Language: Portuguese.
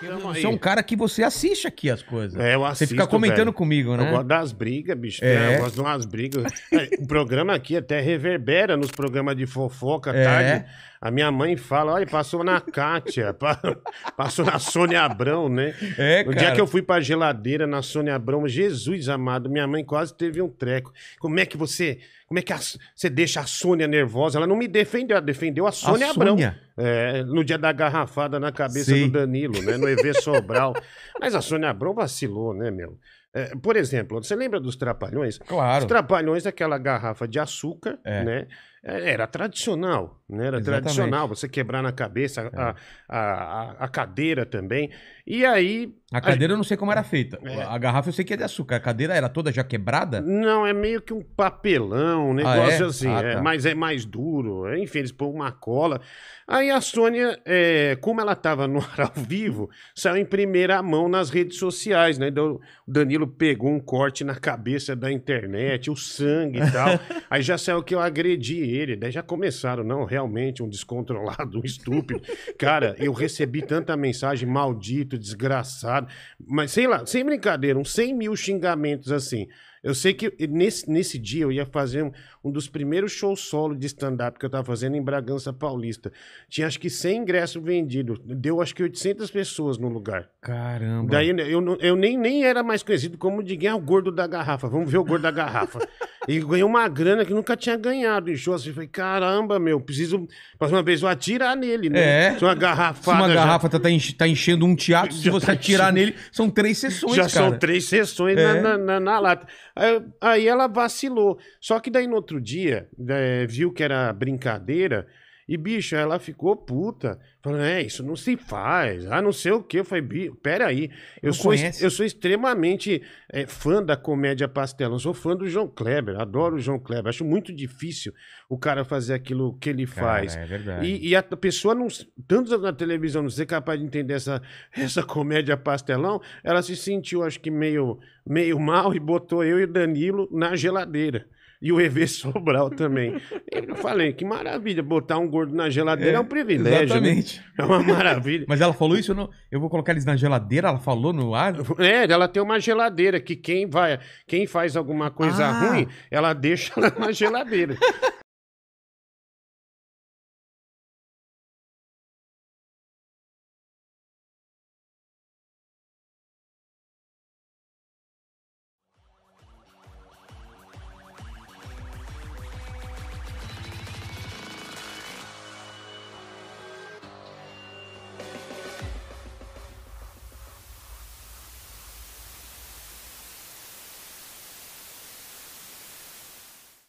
Tamo Você é um cara que você assiste aqui as coisas. É, eu você assisto, fica comentando velho. comigo, né? Eu gosto das brigas, bicho. É. Eu gosto de umas brigas. O programa aqui até reverbera nos programas de fofoca à É. tarde. A minha mãe fala, olha, passou na Kátia, pa- passou na Sônia Abrão, né? É, No cara. dia que eu fui pra geladeira na Sônia Abrão, Jesus amado, minha mãe quase teve um treco. Como é que você, como é que a- você deixa a Sônia nervosa? Ela não me defendeu, ela defendeu a Sônia Abrão. Sônia? É, no dia da garrafada na cabeça Sei. do Danilo, né? No EV Sobral. Mas a Sônia Abrão vacilou, né, meu? É, por exemplo, você lembra dos Trapalhões? Claro. Os Trapalhões, aquela garrafa de açúcar, É. né? É, Era tradicional, né? Era Exatamente. tradicional você quebrar na cabeça a, a, a, a cadeira também. E aí. A cadeira eu não sei como era feita. É. A garrafa eu sei que é de açúcar. A cadeira era toda já quebrada? Não, é meio que um papelão, um negócio é? assim. Ah, é, tá. mas é mais duro. Enfim, eles põem uma cola. Aí a Sônia, é, como ela estava no ar ao vivo, saiu em primeira mão nas redes sociais, né? Então, o Danilo pegou um corte na cabeça da internet, o sangue e tal. Aí já saiu que eu agredi ele. Daí já começaram, não, realmente, um descontrolado, um estúpido. Cara, eu recebi tanta mensagem, maldito, desgraçado. Mas sei lá, sem brincadeira, uns 100 mil xingamentos assim. Eu sei que nesse, nesse dia eu ia fazer um, um dos primeiros shows solo de stand-up que eu tava fazendo em Bragança Paulista. Tinha acho que 100 ingressos vendidos. Deu acho que 800 pessoas no lugar. Caramba. Daí eu, não- eu nem, nem era mais conhecido como de quem é o gordo da garrafa. Vamos ver o gordo da garrafa. e ganhei uma grana que nunca tinha ganhado em show. Assim, falei, caramba, meu, preciso. Próxima vez eu atirar nele, né? É. Se uma Se garrafada. uma já- garrafa tá, tá enche- tá enchendo um teatro, se Já você tá atirar enchendo. nele, são três sessões, Já cara. são três sessões É. na, na, na- na lata. Aí, aí ela vacilou. Só que daí no outro dia, é, viu que era brincadeira. E, bicho, ela ficou puta. Falando, é, isso não se faz. Ah, não sei o quê. Eu falei, "Bi- peraí. Eu Não sou, conhece? eu sou extremamente é, fã da comédia pastelão. Eu sou fã do João Kleber. Adoro o João Kleber. Acho muito difícil o cara fazer aquilo que ele Cara, faz. é verdade. E, e a pessoa, não, tanto na televisão, não ser capaz de entender essa, essa comédia pastelão, ela se sentiu, acho que, meio, meio mal e botou eu e o Danilo na geladeira. E o EV Sobral também. Eu falei, que maravilha, botar um gordo na geladeira é, um privilégio. né? Exatamente. É uma maravilha. Mas ela falou isso, eu, não, eu vou colocar eles na geladeira, ela falou no ar. É, ela tem uma geladeira que quem vai, quem faz alguma coisa Ah. ruim, ela deixa lá na geladeira.